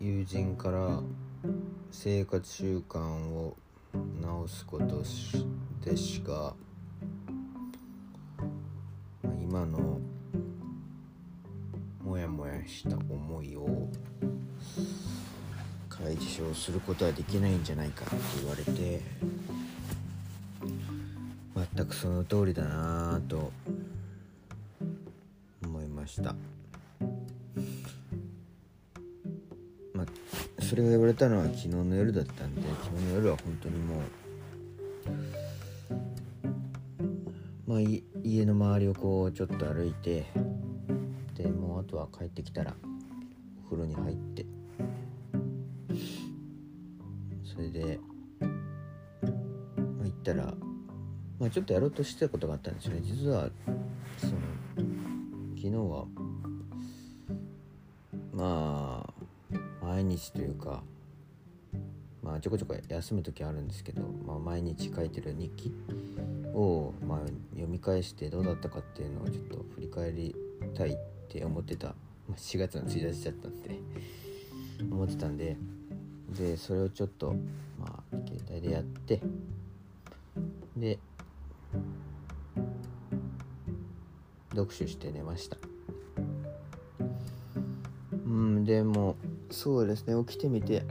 友人から生活習慣を直すことでしか今のモヤモヤした思いを解消することはできないんじゃないかって言われて全くその通りだなぁとました。まあそれが言われたのは昨日の夜だったんで昨日の夜は本当にもうまあ家の周りをこうちょっと歩いてでもうあとは帰ってきたらお風呂に入って。それで、まあ、行ったら、まあ、ちょっとやろうとしてたことがあったんですよね。実は昨日はまあ毎日というかまあちょこちょこ休む時あるんですけど、まあ、毎日書いてる日記を、まあ、読み返してどうだったかっていうのをちょっと振り返りたいって思ってた、まあ、4月の1日だったんで思ってたんででそれをちょっとまあ携帯でやってで読書して寝ました。うんでもそうですね。起きてみて。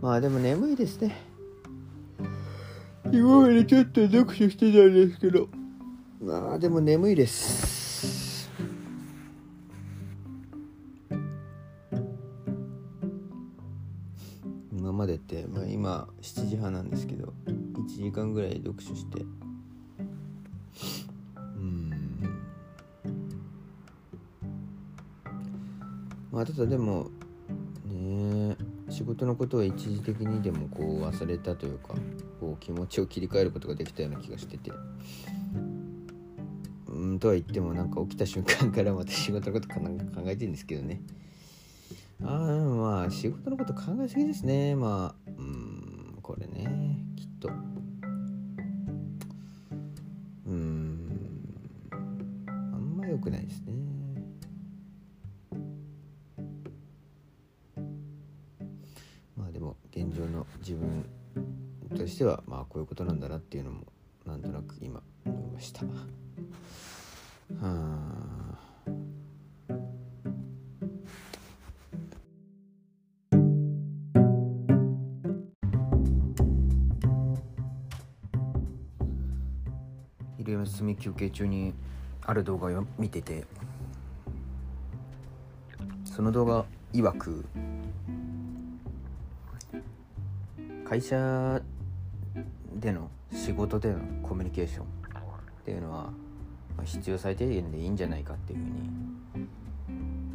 まあでも眠いですね。今までちょっと読書してたんですけど。まあでも眠いです。今までって、まあ、今7時半なんですけど。1時間ぐらい読書してまあただでもね仕事のことは一時的にでもこう忘れたというかこう気持ちを切り替えることができたような気がしてて。うんとは言ってもなんか起きた瞬間からまた仕事のことかなんか考えてるんですけどね。ああまあ仕事のこと考えすぎですね。まあ自分としてはまあこういうことなんだなっていうのもなんとなく今思いました。はあ。昼休み休憩中にある動画を見ててその動画曰く会社での仕事でのコミュニケーションっていうのはまあ必要最低限でいいんじゃないかっていうふうに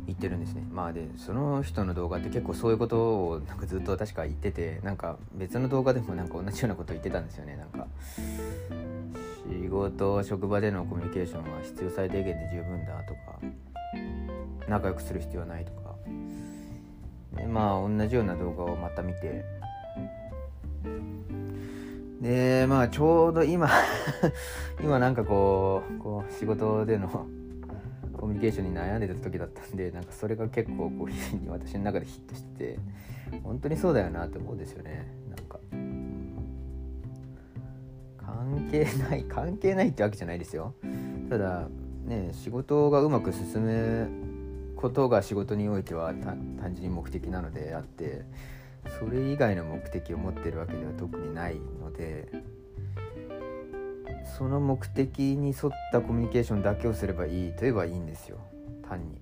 言ってるんですね。まあでその人の動画って結構そういうことをなんかずっと確か言っててなんか別の動画でもなんか同じようなこと言ってたんですよね。なんか仕事職場でのコミュニケーションは必要最低限で十分だとか仲良くする必要はないとか。でまあ同じような動画をまた見てでまあちょうど今 今なんかこうこう仕事での コミュニケーションに悩んでた時だったんでなんかそれが結構こう私の中でヒットしてて本当にそうだよなって思うんですよね。なんか関係ない関係ないってわけじゃないですよ。ただね仕事がうまく進むことが仕事においては単純に目的なのであってそれ以外の目的を持ってるわけでは特にないのでその目的に沿ったコミュニケーションだけをすればいいと言えばいいんですよ。単に。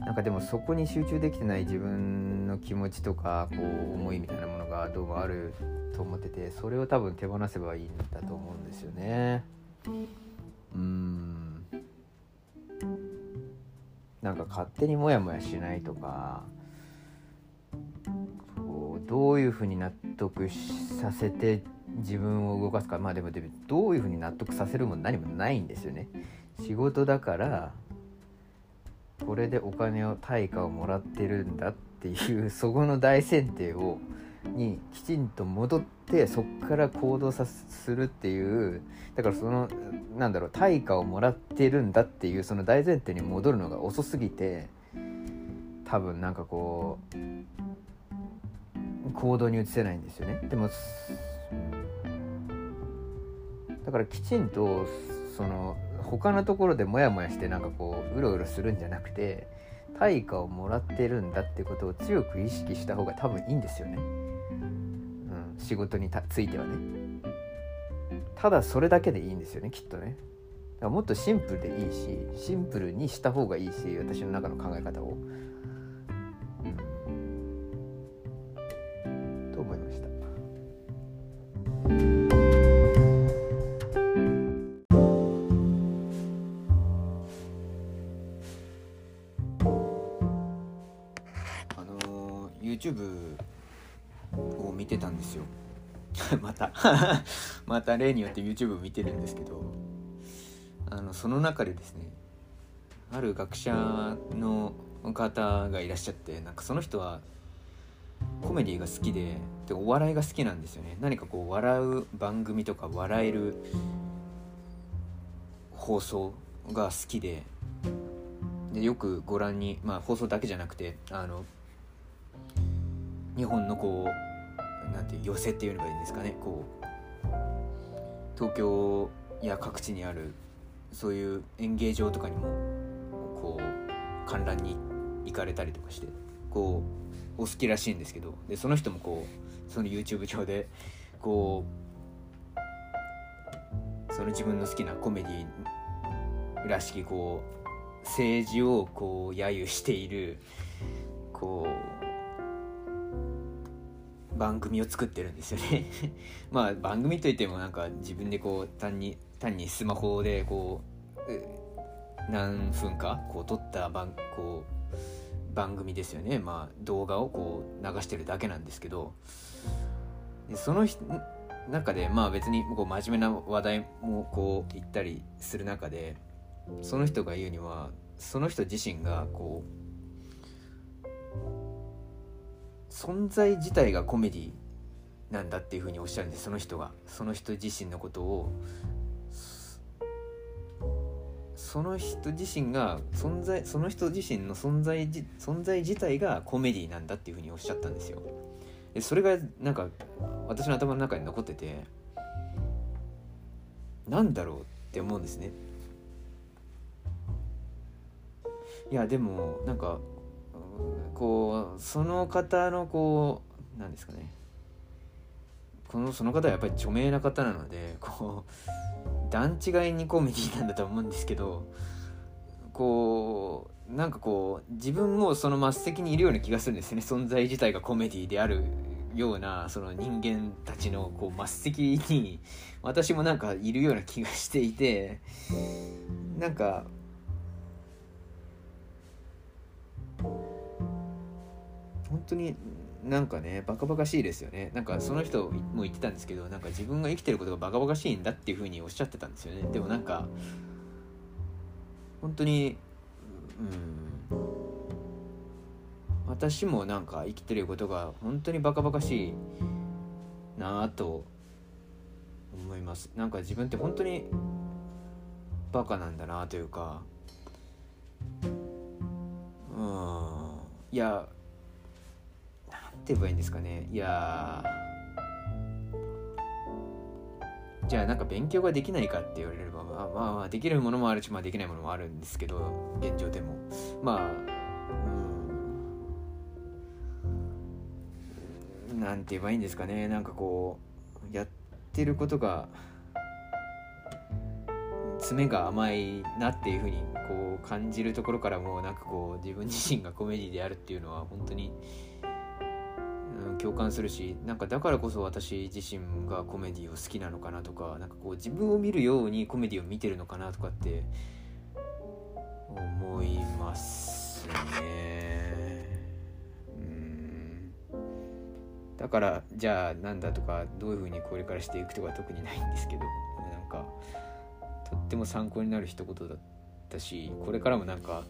なんかでもそこに集中できてない自分の気持ちとかこう思いみたいなものがどうもあると思っててそれを多分手放せばいいんだと思うんですよね。うん。なんか勝手にモヤモヤしないとかどういうふうに納得させて自分を動かすか。まあでもでもどういうふうに納得させるも何もないんですよね。仕事だからこれでお金を対価をもらってるんだっていう そこの大前提をにきちんと戻ってそっから行動さするっていうだからそのなんだろう対価をもらってるんだっていうその大前提に戻るのが遅すぎて多分なんかこう行動に移せないんですよね。でもだからきちんとその他のところでモヤモヤしてなんかこううろうろするんじゃなくて対価をもらってるんだってことを強く意識した方が多分いいんですよね、うん、仕事についてはね。ただそれだけでいいんですよねきっとね。だからもっとシンプルでいいしシンプルにした方がいいし私の中の考え方を。思いました。あの YouTube を見てたんですよ また また例によって YouTube を見てるんですけどあのその中でですねある学者の方がいらっしゃってなんかその人はコメディが好きででお笑いが好きなんですよね。何かこう笑う番組とか笑える放送が好きで。でよくご覧にまあ放送だけじゃなくてあの日本のこうなんていう寄せっていうのがいいんですかね。こう東京や各地にあるそういう演芸場とかにもこう観覧に行かれたりとかしてこうお好きらしいんですけどでその人もこうその YouTube 上でこうその自分の好きなコメディらしきこう政治をこう揶揄しているこう番組を作ってるんですよね。まあ番組といってもなんか自分でこう単に単にスマホでこう何分かこう撮った番こう番組ですよね。まあ動画をこう流してるだけなんですけど。でその中でまあ別にこう真面目な話題もこう言ったりする中でその人が言うにはその人自身がこう存在自体がコメディなんだっていうふうにおっしゃるんです。その人が。その人自身のことをその人自身が存在その人自身の存在存在自体がコメディなんだっていうふうにおっしゃったんですよ。でそれがなんか私の頭の中に残っててなんだろうって思うんですね。いやでもなんかこうその方のこうなんですかね。このその方はやっぱり著名な方なのでこう段違いにコメディなんだと思うんですけどこうなんかこう自分もその末席にいるような気がするんですね。存在自体がコメディであるようなその人間たちのこう末席に私もなんかいるような気がしていてなんか本当になんかねバカバカしいですよね。なんかその人も言ってたんですけどなんか自分が生きてることがバカバカしいんだっていうふうにおっしゃってたんですよね。でもなんか本当にうん。私もなんか生きてることが本当にバカバカしいなあと思います。なんか自分って本当にバカなんだなというか。うん。いやて言えばいいんですかね。いやじゃあなんか勉強ができないかって言われればまあまあまあできるものもあるしまあできないものもあるんですけど現状でも。まあうん。なんて言えばいいんですかね。なんかこうやってることが爪が甘いなっていうふうにこう感じるところからもうなんかこう自分自身がコメディであるっていうのは本当に共感するしなんかだからこそ私自身がコメディを好きなのかなとかなんかこう自分を見るようにコメディを見てるのかなとかって思いますね。うん。だからじゃあなんだとかどういうふうにこれからしていくとか特にないんですけどなんかとっても参考になる一言だったしこれからもなんか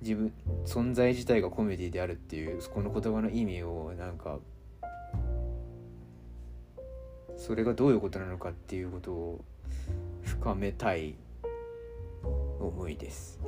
自分存在自体がコメディであるっていうこの言葉の意味をなんかそれがどういうことなのかっていうことを深めたい思いです。